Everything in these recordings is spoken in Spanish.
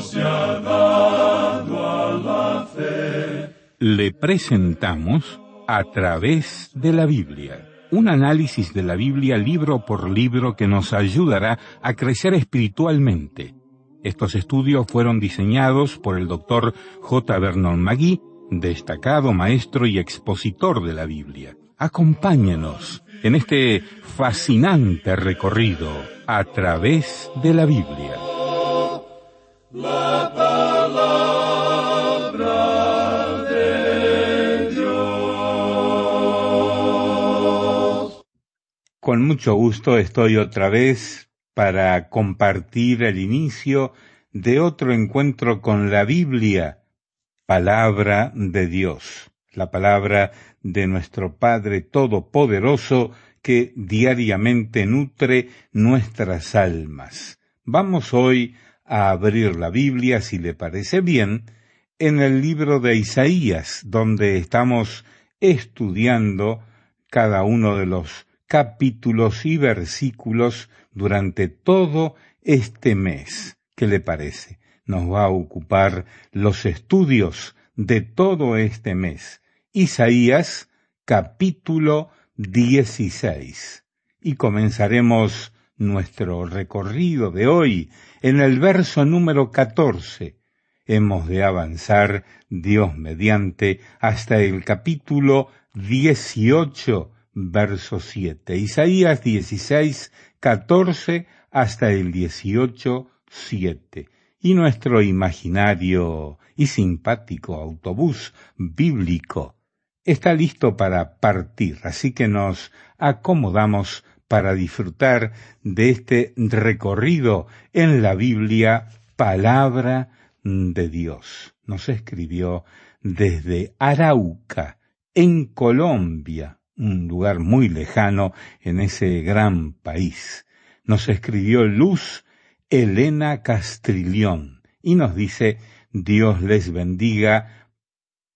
se a la fe. Le presentamos a través de la Biblia. Un análisis de la Biblia libro por libro que nos ayudará a crecer espiritualmente. Estos estudios fueron diseñados por el doctor J. Vernon Magui, destacado maestro y expositor de la Biblia. Acompáñenos en este fascinante recorrido a través de la Biblia. La palabra de Dios. Con mucho gusto estoy otra vez para compartir el inicio de otro encuentro con la Biblia, palabra de Dios, la palabra de nuestro Padre Todopoderoso que diariamente nutre nuestras almas. Vamos hoy a abrir la Biblia, si le parece bien, en el libro de Isaías, donde estamos estudiando cada uno de los capítulos y versículos durante todo este mes. ¿Qué le parece? Nos va a ocupar los estudios de todo este mes. Isaías capítulo 16. Y comenzaremos nuestro recorrido de hoy en el verso número 14. Hemos de avanzar, Dios mediante, hasta el capítulo 18, verso 7. Isaías 16, 14 hasta el 18, 7. Y nuestro imaginario y simpático autobús bíblico está listo para partir, así que nos acomodamos para disfrutar de este recorrido en la Biblia, palabra de Dios. Nos escribió desde Arauca, en Colombia, un lugar muy lejano en ese gran país. Nos escribió Luz Elena Castrillón y nos dice Dios les bendiga.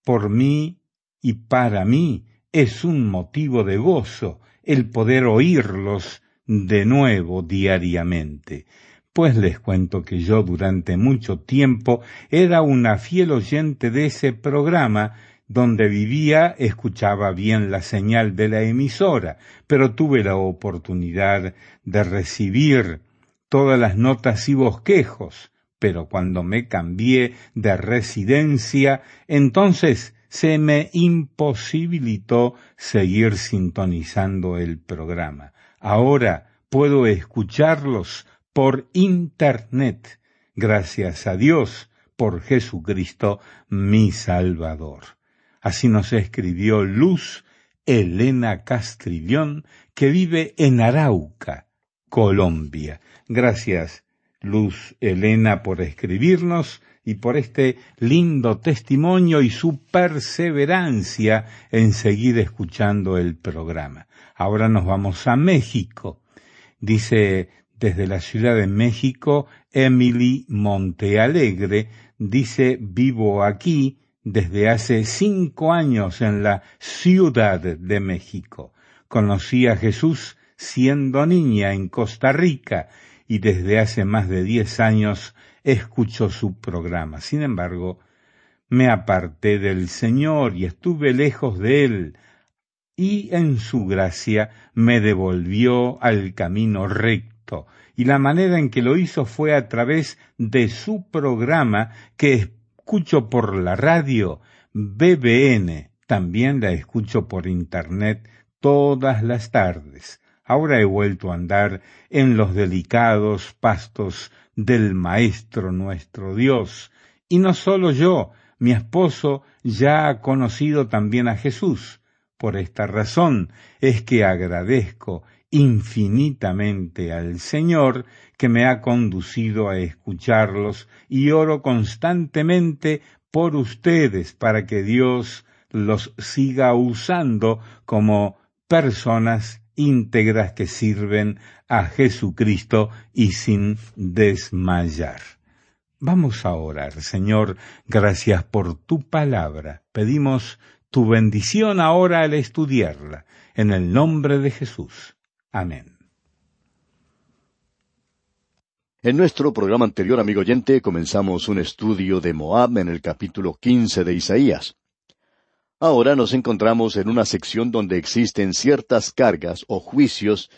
Por mí y para mí es un motivo de gozo el poder oírlos de nuevo diariamente. Pues les cuento que yo durante mucho tiempo era una fiel oyente de ese programa donde vivía escuchaba bien la señal de la emisora, pero tuve la oportunidad de recibir todas las notas y bosquejos, pero cuando me cambié de residencia, entonces se me imposibilitó seguir sintonizando el programa. Ahora puedo escucharlos por Internet, gracias a Dios por Jesucristo mi Salvador. Así nos escribió Luz Elena Castrillón, que vive en Arauca, Colombia. Gracias, Luz Elena, por escribirnos y por este lindo testimonio y su perseverancia en seguir escuchando el programa. Ahora nos vamos a México. Dice desde la Ciudad de México Emily Montealegre, dice vivo aquí desde hace cinco años en la Ciudad de México. Conocí a Jesús siendo niña en Costa Rica y desde hace más de diez años escucho su programa. Sin embargo, me aparté del Señor y estuve lejos de Él, y en su gracia me devolvió al camino recto, y la manera en que lo hizo fue a través de su programa que escucho por la radio BBN, también la escucho por Internet todas las tardes. Ahora he vuelto a andar en los delicados pastos del Maestro nuestro Dios. Y no solo yo, mi esposo ya ha conocido también a Jesús. Por esta razón es que agradezco infinitamente al Señor que me ha conducido a escucharlos y oro constantemente por ustedes para que Dios los siga usando como personas íntegras que sirven a Jesucristo y sin desmayar. Vamos a orar, Señor, gracias por tu palabra. Pedimos tu bendición ahora al estudiarla, en el nombre de Jesús. Amén. En nuestro programa anterior, amigo oyente, comenzamos un estudio de Moab en el capítulo quince de Isaías. Ahora nos encontramos en una sección donde existen ciertas cargas o juicios,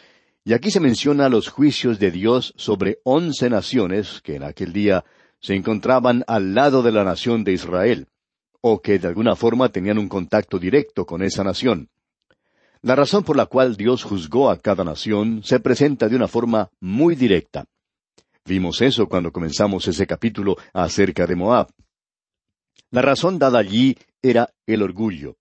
y aquí se menciona los juicios de Dios sobre once naciones que en aquel día se encontraban al lado de la nación de Israel, o que de alguna forma tenían un contacto directo con esa nación. La razón por la cual Dios juzgó a cada nación se presenta de una forma muy directa. Vimos eso cuando comenzamos ese capítulo acerca de Moab. La razón dada allí era el orgullo.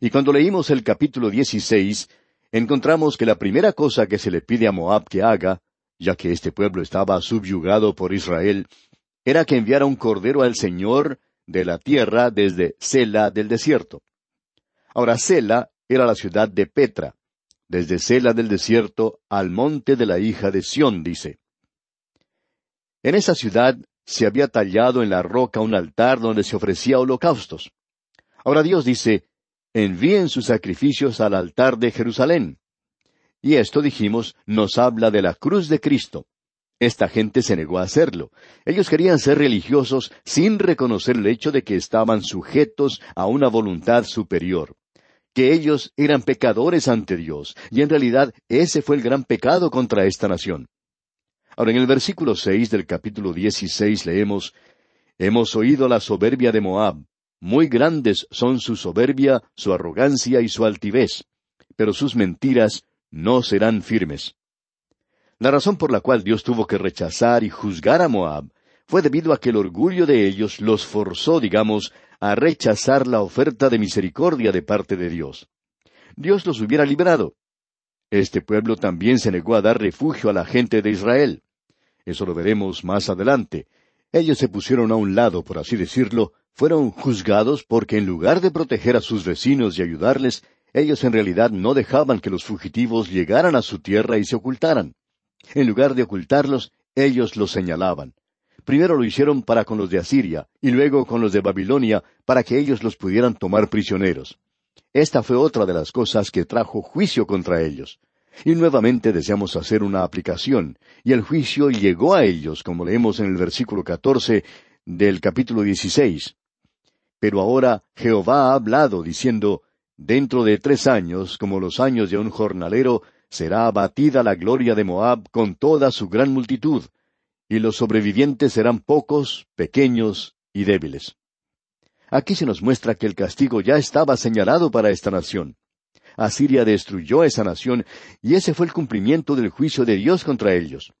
Y cuando leímos el capítulo 16, encontramos que la primera cosa que se le pide a Moab que haga, ya que este pueblo estaba subyugado por Israel, era que enviara un cordero al Señor de la tierra desde Sela del desierto. Ahora Sela era la ciudad de Petra, desde Sela del desierto al monte de la hija de Sión, dice. En esa ciudad se había tallado en la roca un altar donde se ofrecía holocaustos. Ahora Dios dice, envíen sus sacrificios al altar de Jerusalén. Y esto, dijimos, nos habla de la cruz de Cristo. Esta gente se negó a hacerlo. Ellos querían ser religiosos sin reconocer el hecho de que estaban sujetos a una voluntad superior, que ellos eran pecadores ante Dios, y en realidad ese fue el gran pecado contra esta nación. Ahora en el versículo seis del capítulo dieciséis leemos Hemos oído la soberbia de Moab. Muy grandes son su soberbia, su arrogancia y su altivez, pero sus mentiras no serán firmes. La razón por la cual Dios tuvo que rechazar y juzgar a Moab fue debido a que el orgullo de ellos los forzó, digamos, a rechazar la oferta de misericordia de parte de Dios. Dios los hubiera librado, este pueblo también se negó a dar refugio a la gente de Israel. Eso lo veremos más adelante. Ellos se pusieron a un lado, por así decirlo, fueron juzgados porque en lugar de proteger a sus vecinos y ayudarles, ellos en realidad no dejaban que los fugitivos llegaran a su tierra y se ocultaran. En lugar de ocultarlos, ellos los señalaban. Primero lo hicieron para con los de Asiria y luego con los de Babilonia para que ellos los pudieran tomar prisioneros. Esta fue otra de las cosas que trajo juicio contra ellos. Y nuevamente deseamos hacer una aplicación, y el juicio llegó a ellos, como leemos en el versículo catorce del capítulo dieciséis. Pero ahora Jehová ha hablado, diciendo, Dentro de tres años, como los años de un jornalero, será abatida la gloria de Moab con toda su gran multitud, y los sobrevivientes serán pocos, pequeños y débiles. Aquí se nos muestra que el castigo ya estaba señalado para esta nación. Asiria destruyó a esa nación y ese fue el cumplimiento del juicio de Dios contra ellos.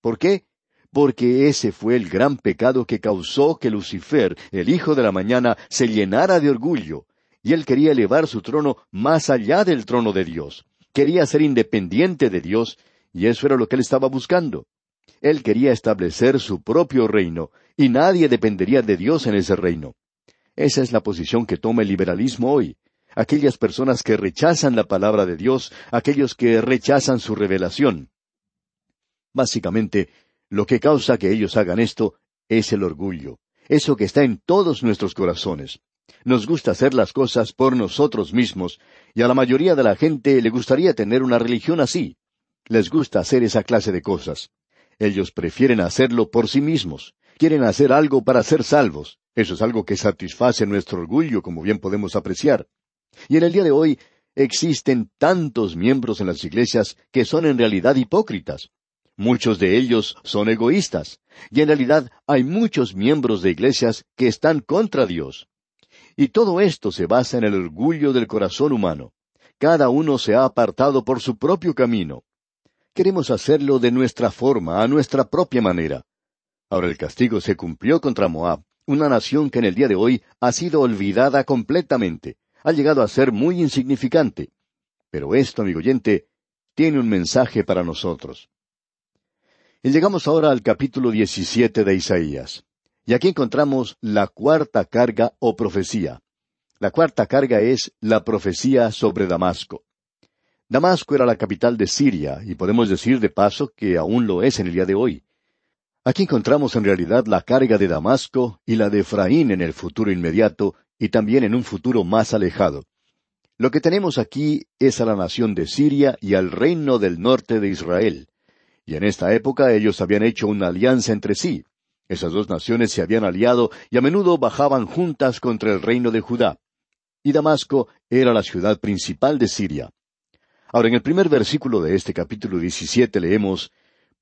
¿Por qué? Porque ese fue el gran pecado que causó que Lucifer, el hijo de la mañana, se llenara de orgullo, y él quería elevar su trono más allá del trono de Dios. Quería ser independiente de Dios, y eso era lo que él estaba buscando. Él quería establecer su propio reino, y nadie dependería de Dios en ese reino. Esa es la posición que toma el liberalismo hoy. Aquellas personas que rechazan la palabra de Dios, aquellos que rechazan su revelación. Básicamente, lo que causa que ellos hagan esto es el orgullo, eso que está en todos nuestros corazones. Nos gusta hacer las cosas por nosotros mismos, y a la mayoría de la gente le gustaría tener una religión así. Les gusta hacer esa clase de cosas. Ellos prefieren hacerlo por sí mismos. Quieren hacer algo para ser salvos. Eso es algo que satisface nuestro orgullo, como bien podemos apreciar. Y en el día de hoy existen tantos miembros en las iglesias que son en realidad hipócritas. Muchos de ellos son egoístas, y en realidad hay muchos miembros de iglesias que están contra Dios. Y todo esto se basa en el orgullo del corazón humano. Cada uno se ha apartado por su propio camino. Queremos hacerlo de nuestra forma, a nuestra propia manera. Ahora el castigo se cumplió contra Moab, una nación que en el día de hoy ha sido olvidada completamente, ha llegado a ser muy insignificante. Pero esto, amigo oyente, tiene un mensaje para nosotros. Y llegamos ahora al capítulo 17 de Isaías. Y aquí encontramos la cuarta carga o profecía. La cuarta carga es la profecía sobre Damasco. Damasco era la capital de Siria, y podemos decir de paso que aún lo es en el día de hoy. Aquí encontramos en realidad la carga de Damasco y la de Efraín en el futuro inmediato y también en un futuro más alejado. Lo que tenemos aquí es a la nación de Siria y al reino del norte de Israel. y en esta época ellos habían hecho una alianza entre sí. Esas dos naciones se habían aliado y a menudo bajaban juntas contra el reino de Judá. Y Damasco era la ciudad principal de Siria. Ahora, en el primer versículo de este capítulo 17 leemos,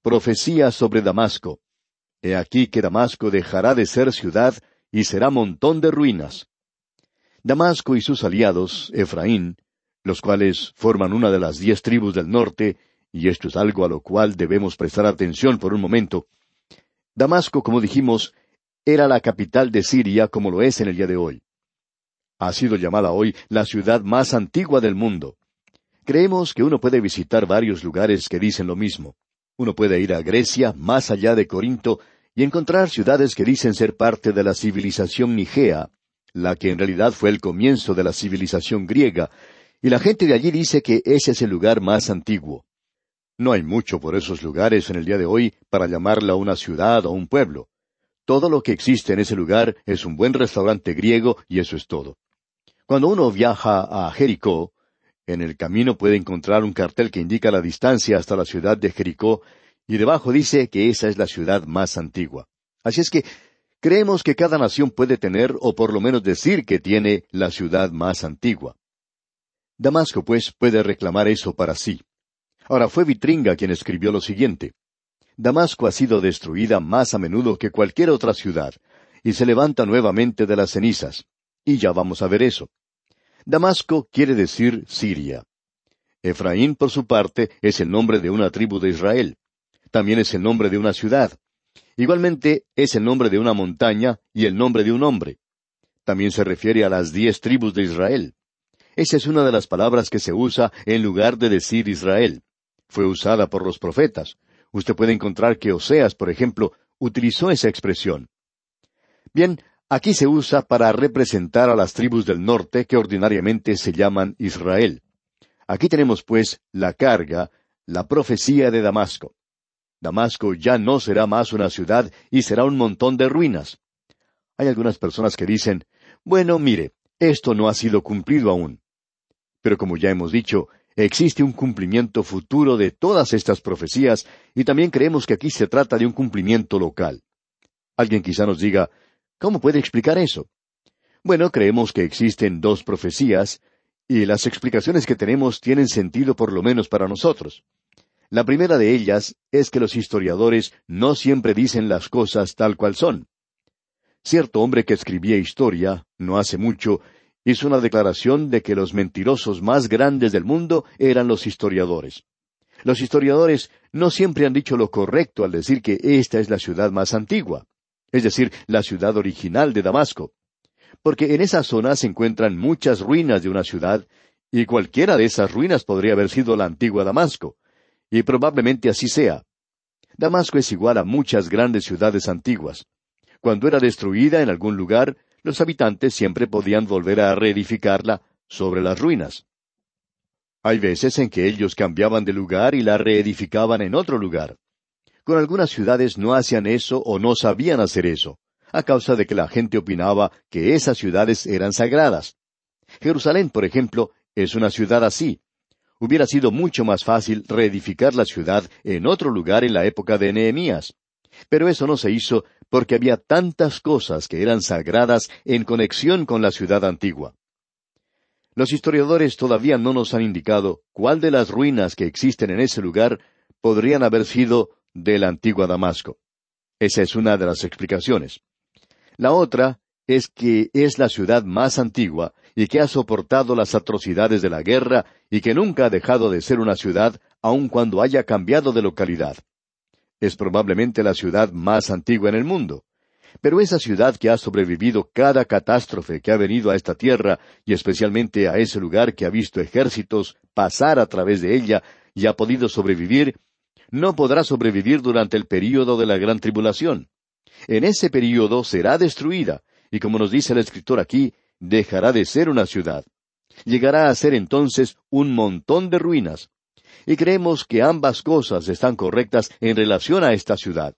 Profecía sobre Damasco. He aquí que Damasco dejará de ser ciudad y será montón de ruinas. Damasco y sus aliados, Efraín, los cuales forman una de las diez tribus del norte, y esto es algo a lo cual debemos prestar atención por un momento, Damasco, como dijimos, era la capital de Siria como lo es en el día de hoy. Ha sido llamada hoy la ciudad más antigua del mundo. Creemos que uno puede visitar varios lugares que dicen lo mismo. Uno puede ir a Grecia, más allá de Corinto, y encontrar ciudades que dicen ser parte de la civilización nigea, la que en realidad fue el comienzo de la civilización griega, y la gente de allí dice que ese es el lugar más antiguo. No hay mucho por esos lugares en el día de hoy para llamarla una ciudad o un pueblo. Todo lo que existe en ese lugar es un buen restaurante griego y eso es todo. Cuando uno viaja a Jericó, en el camino puede encontrar un cartel que indica la distancia hasta la ciudad de Jericó y debajo dice que esa es la ciudad más antigua. Así es que creemos que cada nación puede tener o por lo menos decir que tiene la ciudad más antigua. Damasco, pues, puede reclamar eso para sí. Ahora fue Vitringa quien escribió lo siguiente. Damasco ha sido destruida más a menudo que cualquier otra ciudad, y se levanta nuevamente de las cenizas. Y ya vamos a ver eso. Damasco quiere decir Siria. Efraín, por su parte, es el nombre de una tribu de Israel. También es el nombre de una ciudad. Igualmente es el nombre de una montaña y el nombre de un hombre. También se refiere a las diez tribus de Israel. Esa es una de las palabras que se usa en lugar de decir Israel fue usada por los profetas. Usted puede encontrar que Oseas, por ejemplo, utilizó esa expresión. Bien, aquí se usa para representar a las tribus del norte que ordinariamente se llaman Israel. Aquí tenemos, pues, la carga, la profecía de Damasco. Damasco ya no será más una ciudad y será un montón de ruinas. Hay algunas personas que dicen, bueno, mire, esto no ha sido cumplido aún. Pero como ya hemos dicho, Existe un cumplimiento futuro de todas estas profecías y también creemos que aquí se trata de un cumplimiento local. Alguien quizá nos diga, ¿cómo puede explicar eso? Bueno, creemos que existen dos profecías y las explicaciones que tenemos tienen sentido por lo menos para nosotros. La primera de ellas es que los historiadores no siempre dicen las cosas tal cual son. Cierto hombre que escribía historia, no hace mucho, hizo una declaración de que los mentirosos más grandes del mundo eran los historiadores. Los historiadores no siempre han dicho lo correcto al decir que esta es la ciudad más antigua, es decir, la ciudad original de Damasco, porque en esa zona se encuentran muchas ruinas de una ciudad, y cualquiera de esas ruinas podría haber sido la antigua Damasco, y probablemente así sea. Damasco es igual a muchas grandes ciudades antiguas. Cuando era destruida en algún lugar, los habitantes siempre podían volver a reedificarla sobre las ruinas. Hay veces en que ellos cambiaban de lugar y la reedificaban en otro lugar. Con algunas ciudades no hacían eso o no sabían hacer eso, a causa de que la gente opinaba que esas ciudades eran sagradas. Jerusalén, por ejemplo, es una ciudad así. Hubiera sido mucho más fácil reedificar la ciudad en otro lugar en la época de Nehemías. Pero eso no se hizo porque había tantas cosas que eran sagradas en conexión con la ciudad antigua. Los historiadores todavía no nos han indicado cuál de las ruinas que existen en ese lugar podrían haber sido de la antigua Damasco. Esa es una de las explicaciones. La otra es que es la ciudad más antigua y que ha soportado las atrocidades de la guerra y que nunca ha dejado de ser una ciudad aun cuando haya cambiado de localidad. Es probablemente la ciudad más antigua en el mundo. Pero esa ciudad que ha sobrevivido cada catástrofe que ha venido a esta tierra, y especialmente a ese lugar que ha visto ejércitos pasar a través de ella y ha podido sobrevivir, no podrá sobrevivir durante el período de la gran tribulación. En ese período será destruida, y como nos dice el escritor aquí, dejará de ser una ciudad. Llegará a ser entonces un montón de ruinas, y creemos que ambas cosas están correctas en relación a esta ciudad.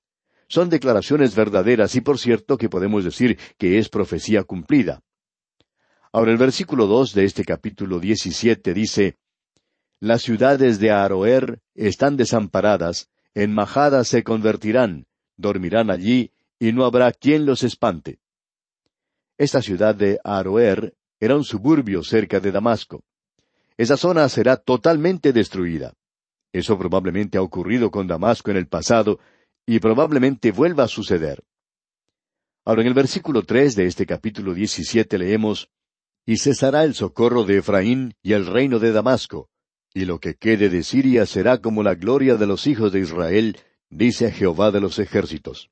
Son declaraciones verdaderas y por cierto que podemos decir que es profecía cumplida. Ahora el versículo dos de este capítulo diecisiete dice Las ciudades de Aroer están desamparadas, en majada se convertirán, dormirán allí, y no habrá quien los espante. Esta ciudad de Aroer era un suburbio cerca de Damasco. Esa zona será totalmente destruida. Eso probablemente ha ocurrido con Damasco en el pasado y probablemente vuelva a suceder. Ahora en el versículo tres de este capítulo diecisiete leemos Y cesará el socorro de Efraín y el reino de Damasco, y lo que quede de Siria será como la gloria de los hijos de Israel, dice Jehová de los ejércitos.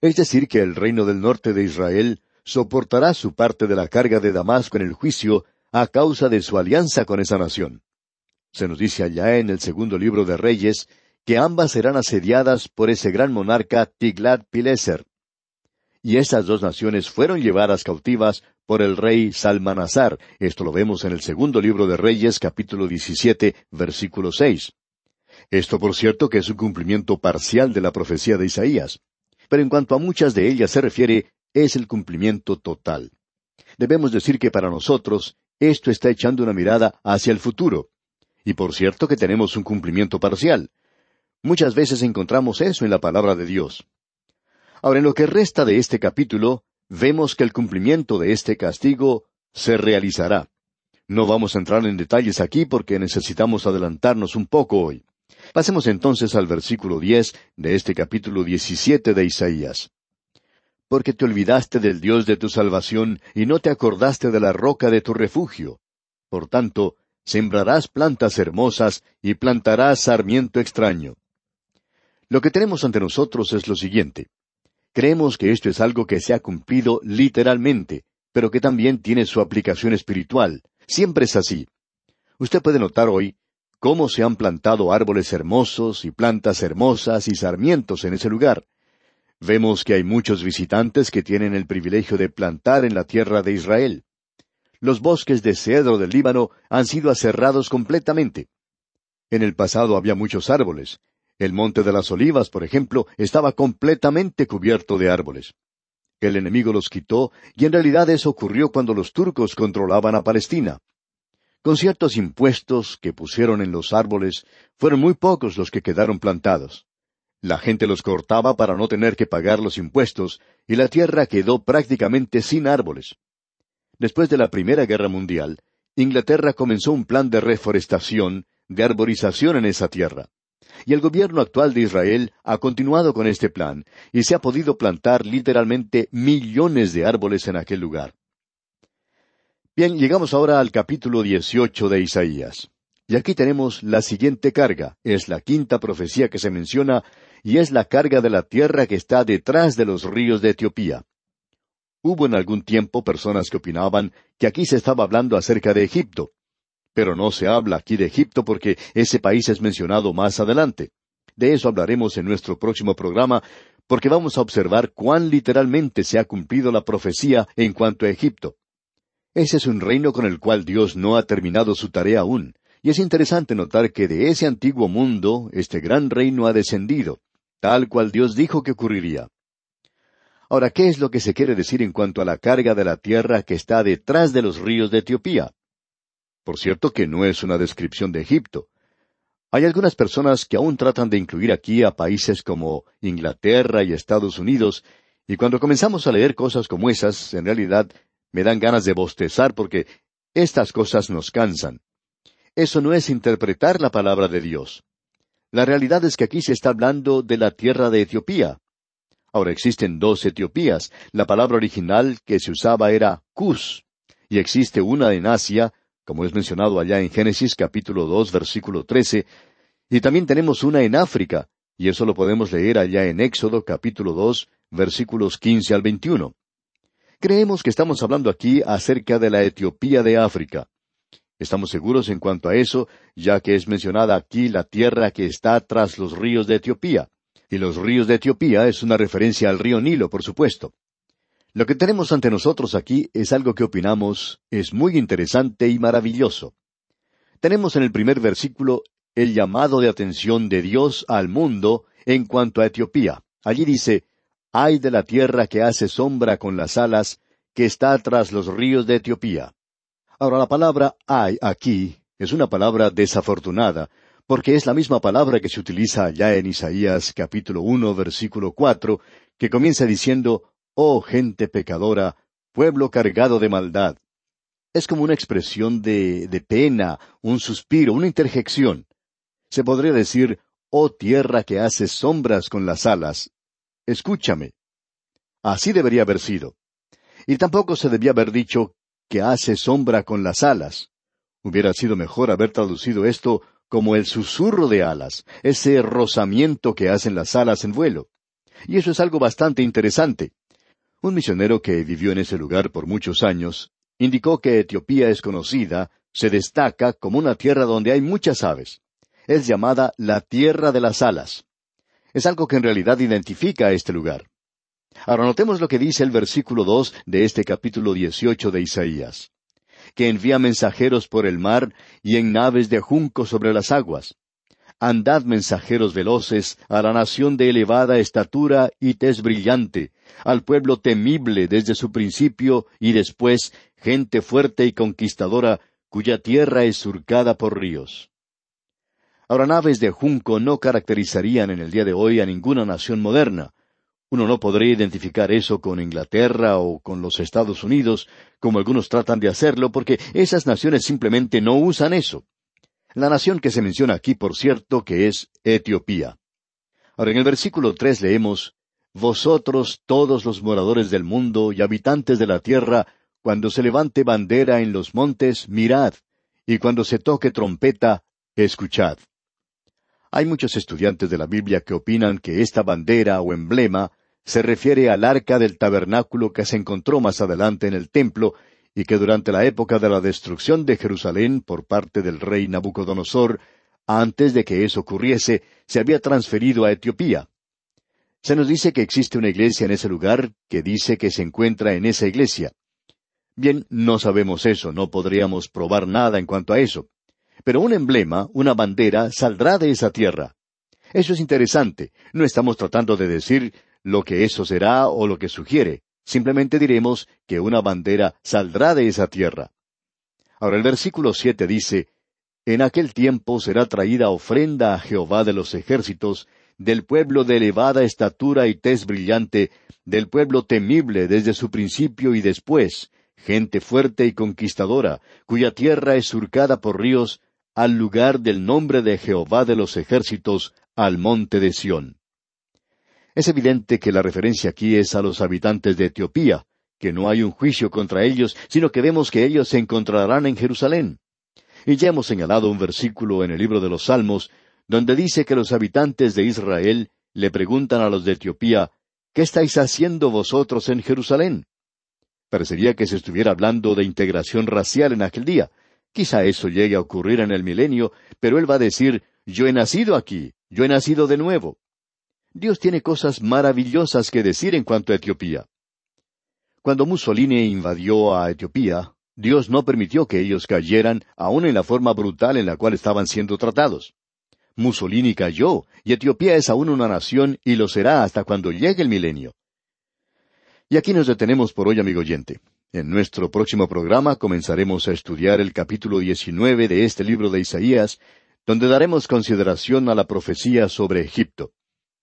Es decir, que el reino del norte de Israel soportará su parte de la carga de Damasco en el juicio a causa de su alianza con esa nación. Se nos dice allá en el segundo libro de Reyes que ambas serán asediadas por ese gran monarca Tiglat Pileser. Y esas dos naciones fueron llevadas cautivas por el rey Salmanasar. Esto lo vemos en el segundo libro de Reyes, capítulo 17, versículo 6. Esto, por cierto, que es un cumplimiento parcial de la profecía de Isaías. Pero en cuanto a muchas de ellas se refiere, es el cumplimiento total. Debemos decir que para nosotros esto está echando una mirada hacia el futuro. Y por cierto que tenemos un cumplimiento parcial. Muchas veces encontramos eso en la palabra de Dios. Ahora, en lo que resta de este capítulo, vemos que el cumplimiento de este castigo se realizará. No vamos a entrar en detalles aquí porque necesitamos adelantarnos un poco hoy. Pasemos entonces al versículo diez de este capítulo diecisiete de Isaías. Porque te olvidaste del Dios de tu salvación y no te acordaste de la roca de tu refugio. Por tanto, sembrarás plantas hermosas y plantarás sarmiento extraño. Lo que tenemos ante nosotros es lo siguiente. Creemos que esto es algo que se ha cumplido literalmente, pero que también tiene su aplicación espiritual. Siempre es así. Usted puede notar hoy cómo se han plantado árboles hermosos y plantas hermosas y sarmientos en ese lugar. Vemos que hay muchos visitantes que tienen el privilegio de plantar en la tierra de Israel. Los bosques de cedro del Líbano han sido aserrados completamente. En el pasado había muchos árboles, el monte de las olivas, por ejemplo, estaba completamente cubierto de árboles. El enemigo los quitó, y en realidad eso ocurrió cuando los turcos controlaban a Palestina. Con ciertos impuestos que pusieron en los árboles, fueron muy pocos los que quedaron plantados. La gente los cortaba para no tener que pagar los impuestos, y la tierra quedó prácticamente sin árboles. Después de la Primera Guerra Mundial, Inglaterra comenzó un plan de reforestación, de arborización en esa tierra. Y el gobierno actual de Israel ha continuado con este plan, y se ha podido plantar literalmente millones de árboles en aquel lugar. Bien, llegamos ahora al capítulo dieciocho de Isaías. Y aquí tenemos la siguiente carga, es la quinta profecía que se menciona, y es la carga de la tierra que está detrás de los ríos de Etiopía. Hubo en algún tiempo personas que opinaban que aquí se estaba hablando acerca de Egipto, pero no se habla aquí de Egipto porque ese país es mencionado más adelante. De eso hablaremos en nuestro próximo programa, porque vamos a observar cuán literalmente se ha cumplido la profecía en cuanto a Egipto. Ese es un reino con el cual Dios no ha terminado su tarea aún, y es interesante notar que de ese antiguo mundo este gran reino ha descendido, tal cual Dios dijo que ocurriría. Ahora, ¿qué es lo que se quiere decir en cuanto a la carga de la tierra que está detrás de los ríos de Etiopía? Por cierto que no es una descripción de Egipto. Hay algunas personas que aún tratan de incluir aquí a países como Inglaterra y Estados Unidos, y cuando comenzamos a leer cosas como esas, en realidad me dan ganas de bostezar porque estas cosas nos cansan. Eso no es interpretar la palabra de Dios. La realidad es que aquí se está hablando de la tierra de Etiopía. Ahora existen dos Etiopías. La palabra original que se usaba era Cus, y existe una en Asia como es mencionado allá en Génesis capítulo dos versículo trece, y también tenemos una en África, y eso lo podemos leer allá en Éxodo capítulo dos versículos quince al veintiuno. Creemos que estamos hablando aquí acerca de la Etiopía de África. Estamos seguros en cuanto a eso, ya que es mencionada aquí la tierra que está tras los ríos de Etiopía. Y los ríos de Etiopía es una referencia al río Nilo, por supuesto. Lo que tenemos ante nosotros aquí es algo que opinamos es muy interesante y maravilloso. Tenemos en el primer versículo el llamado de atención de Dios al mundo en cuanto a Etiopía. Allí dice, Ay de la tierra que hace sombra con las alas, que está tras los ríos de Etiopía. Ahora la palabra ay aquí es una palabra desafortunada, porque es la misma palabra que se utiliza allá en Isaías capítulo uno versículo cuatro, que comienza diciendo, Oh gente pecadora, pueblo cargado de maldad. Es como una expresión de, de pena, un suspiro, una interjección. Se podría decir, Oh tierra que hace sombras con las alas, escúchame. Así debería haber sido. Y tampoco se debía haber dicho que hace sombra con las alas. Hubiera sido mejor haber traducido esto como el susurro de alas, ese rozamiento que hacen las alas en vuelo. Y eso es algo bastante interesante. Un misionero que vivió en ese lugar por muchos años indicó que Etiopía es conocida, se destaca como una tierra donde hay muchas aves. Es llamada la tierra de las alas. Es algo que en realidad identifica a este lugar. Ahora notemos lo que dice el versículo dos de este capítulo dieciocho de Isaías que envía mensajeros por el mar y en naves de junco sobre las aguas. Andad mensajeros veloces a la nación de elevada estatura y tez brillante, al pueblo temible desde su principio y después gente fuerte y conquistadora cuya tierra es surcada por ríos. Ahora naves de junco no caracterizarían en el día de hoy a ninguna nación moderna, uno no podría identificar eso con Inglaterra o con los Estados Unidos, como algunos tratan de hacerlo, porque esas naciones simplemente no usan eso. La nación que se menciona aquí, por cierto, que es Etiopía. Ahora en el versículo tres leemos Vosotros todos los moradores del mundo y habitantes de la tierra, cuando se levante bandera en los montes, mirad, y cuando se toque trompeta, escuchad. Hay muchos estudiantes de la Biblia que opinan que esta bandera o emblema se refiere al arca del tabernáculo que se encontró más adelante en el templo y que durante la época de la destrucción de Jerusalén por parte del rey Nabucodonosor, antes de que eso ocurriese, se había transferido a Etiopía. Se nos dice que existe una iglesia en ese lugar que dice que se encuentra en esa iglesia. Bien, no sabemos eso, no podríamos probar nada en cuanto a eso. Pero un emblema, una bandera, saldrá de esa tierra. Eso es interesante. No estamos tratando de decir lo que eso será o lo que sugiere. Simplemente diremos que una bandera saldrá de esa tierra. Ahora el versículo siete dice, En aquel tiempo será traída ofrenda a Jehová de los ejércitos, del pueblo de elevada estatura y tez brillante, del pueblo temible desde su principio y después, gente fuerte y conquistadora, cuya tierra es surcada por ríos, al lugar del nombre de Jehová de los ejércitos, al monte de Sión. Es evidente que la referencia aquí es a los habitantes de Etiopía, que no hay un juicio contra ellos, sino que vemos que ellos se encontrarán en Jerusalén. Y ya hemos señalado un versículo en el libro de los Salmos, donde dice que los habitantes de Israel le preguntan a los de Etiopía, ¿qué estáis haciendo vosotros en Jerusalén? Parecería que se estuviera hablando de integración racial en aquel día. Quizá eso llegue a ocurrir en el milenio, pero él va a decir, yo he nacido aquí, yo he nacido de nuevo. Dios tiene cosas maravillosas que decir en cuanto a Etiopía. Cuando Mussolini invadió a Etiopía, Dios no permitió que ellos cayeran aun en la forma brutal en la cual estaban siendo tratados. Mussolini cayó, y Etiopía es aún una nación y lo será hasta cuando llegue el milenio. Y aquí nos detenemos por hoy, amigo oyente. En nuestro próximo programa comenzaremos a estudiar el capítulo 19 de este libro de Isaías, donde daremos consideración a la profecía sobre Egipto.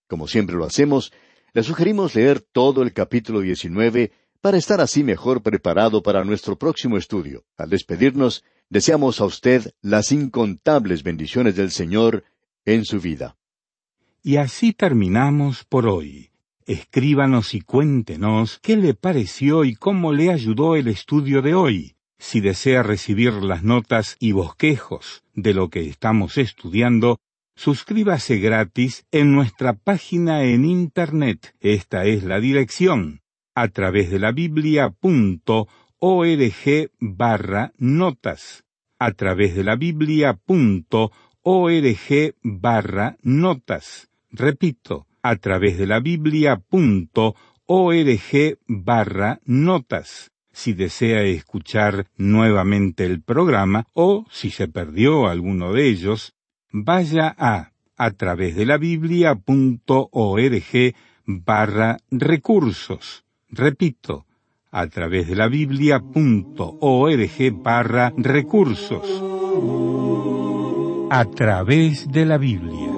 Como siempre lo hacemos, le sugerimos leer todo el capítulo 19 para estar así mejor preparado para nuestro próximo estudio. Al despedirnos, deseamos a usted las incontables bendiciones del Señor en su vida. Y así terminamos por hoy. Escríbanos y cuéntenos qué le pareció y cómo le ayudó el estudio de hoy. Si desea recibir las notas y bosquejos de lo que estamos estudiando, Suscríbase gratis en nuestra página en Internet. Esta es la dirección a través de la biblia.org barra notas. A través de la biblia.org barra notas. Repito, a través de la biblia.org barra notas si desea escuchar nuevamente el programa o si se perdió alguno de ellos, vaya a a través de la biblia.org barra recursos. Repito, a través de la biblia.org barra recursos. a través de la Biblia.